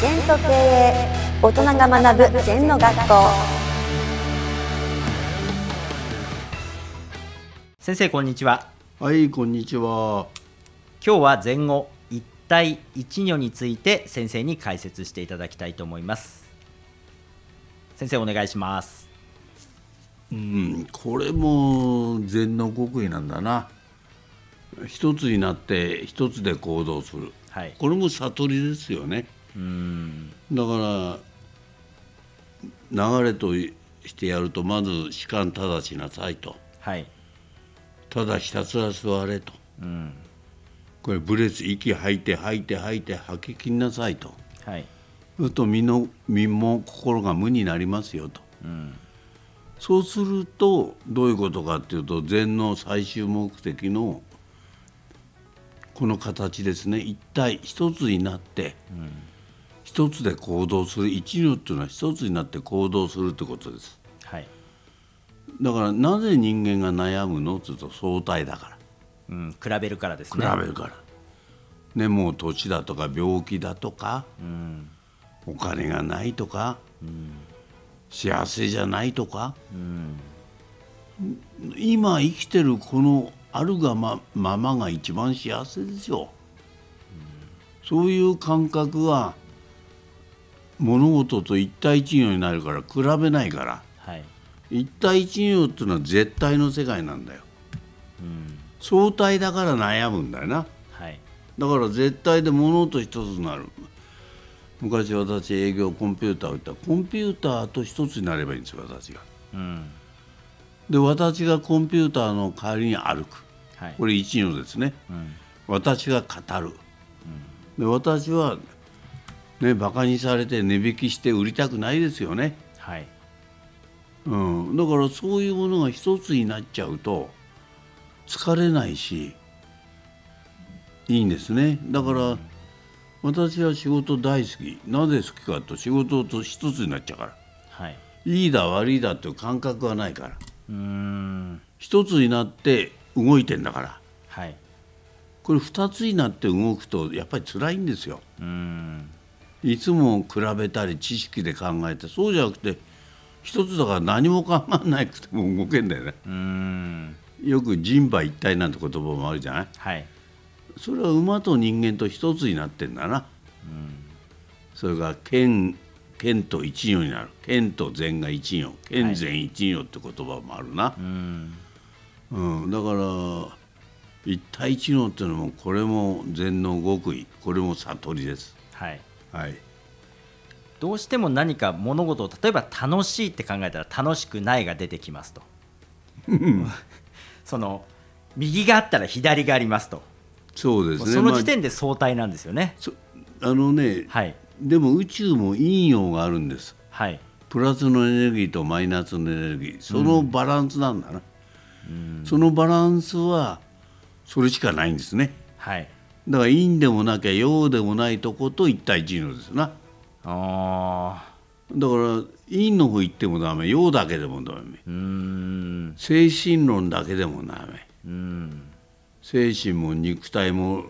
全と経営大人が学ぶ全の学校先生こんにちははい、こんにちは。今日は前後一体一如について先生に解説していただきたいと思います先生お願いしますうん、これも禅の極意なんだな。一つになって一つで行動する。はいこれも悟りですよね。うんだから流れとしてやるとまず士官正しなさいと。はいただひたすら座れと。うんこれブレス息吐いて吐いて吐いて吐き切んなさいと。はいそうすると身の身も心が無になりますよと。うんそうするとどういうことかっていうと禅の最終目的のこの形ですね一体一つになって一つで行動する一如っていうのは一つになって行動するってことです。はい。だからなぜ人間が悩むの？っていうと相対だかうん比べるからですらね。比べるから、ねもう年だとか病気だとかうん。お金がないとか、幸せじゃないとかうん。今生きてるこのあるがまままが一番幸せですよ、そういう感覚は物事と一対一如になるから比べないから。はい。一対一如っていうのは絶対の世界なんだよ。うん。相対だから悩むんだよな。はい。だから絶対で物と一つになる。昔私営業コンピューターを言った。らコンピューターと一つになればいいんですよ私が。うん。で私がコンピューターの代わりに歩く。はい。これ一如ですね。うん。私が語る、で私はねバカにされて値引きして売りたくないですよね、はい。うん、だからそういうものが一つになっちゃうと疲れないしいいんですね。だから私は仕事大好き。なぜ好きかと仕事と一つになっちゃうから。はい。いいだ悪いだっていう感覚はないから。うーん。一つになって動いてんだから。はい。これ二つになって動くとやっぱり辛いんですよ。うーんいつも比べたり知識で考えてそうじゃなくて一つだから何も考えなくても動けんだよね。うーん。よく人馬一体なんて言葉もあるじゃない？はい。それは馬と人間と一つになってんだな、それが剣剣と一如になる。剣と禅が一如剣禅一如って言葉もあるな、うんうん、だから一対一如っていうのもこれも禅の極意。これも悟りです。はいはい。どうしても何か物事を例えば楽しいって考えたら楽しくないが出てきますと。その右があったら左がありますと。そうですね。その時ま点で相対なんですよね、あそあのねはい。でも宇宙も陰陽があるんです。はい。プラスのエネルギーとマイナスのエネルギー。そのバランスなんだな、そのバランスはそれしかないんですね。はいだから陰でもなきゃ陽でもないとこと一対一のですな。あだから陰の方行ってもダメ陽だけでもダメ。精神論だけでもダメ。うん。精神も肉体も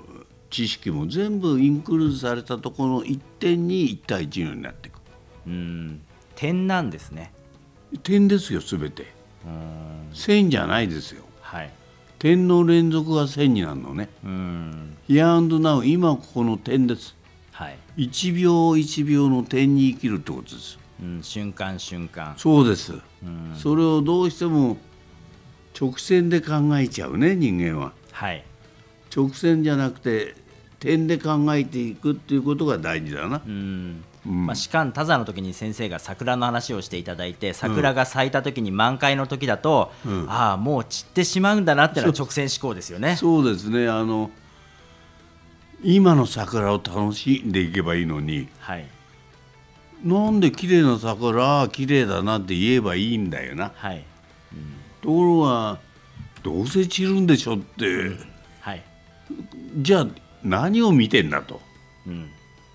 知識も全部インクルーズされたところの一点に一対一のになっていく。うん。点なんですね。点ですよ全て。うん。線じゃないですよ。はい点の連続が線になるのね。うん。ヒアンドナウ今ここの点です。はい、一秒一秒の点に生きるってことです。うん、瞬間瞬間。そうです、うん。それをどうしても直線で考えちゃうね人間は。はい。直線じゃなくて点で考えていくっていうことが大事だな。うんうんまあ、士官多座の時に先生が桜の話をしていただいて桜が咲いた時に満開の時だと、うん。ああもう散ってしまうんだなってのは直線思考ですよね。そうですね。あの今の桜を楽しんでいけばいいのにはい。なんで綺麗な桜綺麗だなって言えばいいんだよな。はい。ところがどうせ散るんでしょって、はい。じゃあ何を見てんだと。うん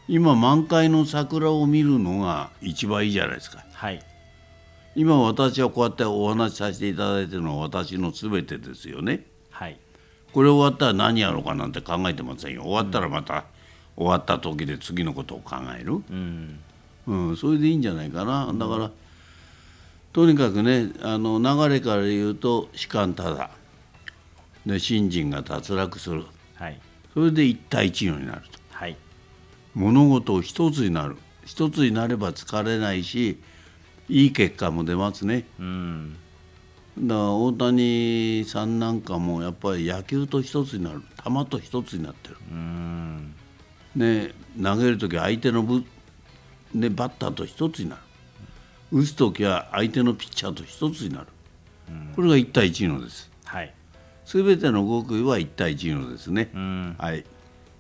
今満開の桜を見るのが一番いいじゃないですか。はい。今私はこうやってお話しさせていただいてるのは私の全てですよね。はい。これ終わったら何やろうかなんて考えてませんよ。終わったらまた終わった時で次のことを考える、うん。うん、それでいいんじゃないかな。だからとにかくねあの流れから言うと士官ただ。で信心が脱落する。はい。それで一対一如になると。はい物事を一つになる。一つになれば疲れないしいい結果も出ますね。うん。だから大谷さんなんかもやっぱり野球と一つになる。球と一つになってる。うん。ね、投げる時は相手のぶ、ね、バッターと一つになる。打つ時は相手のピッチャーと一つになる、これが1対1のです。はい。全ての極意は1対1のですね、うん。はい、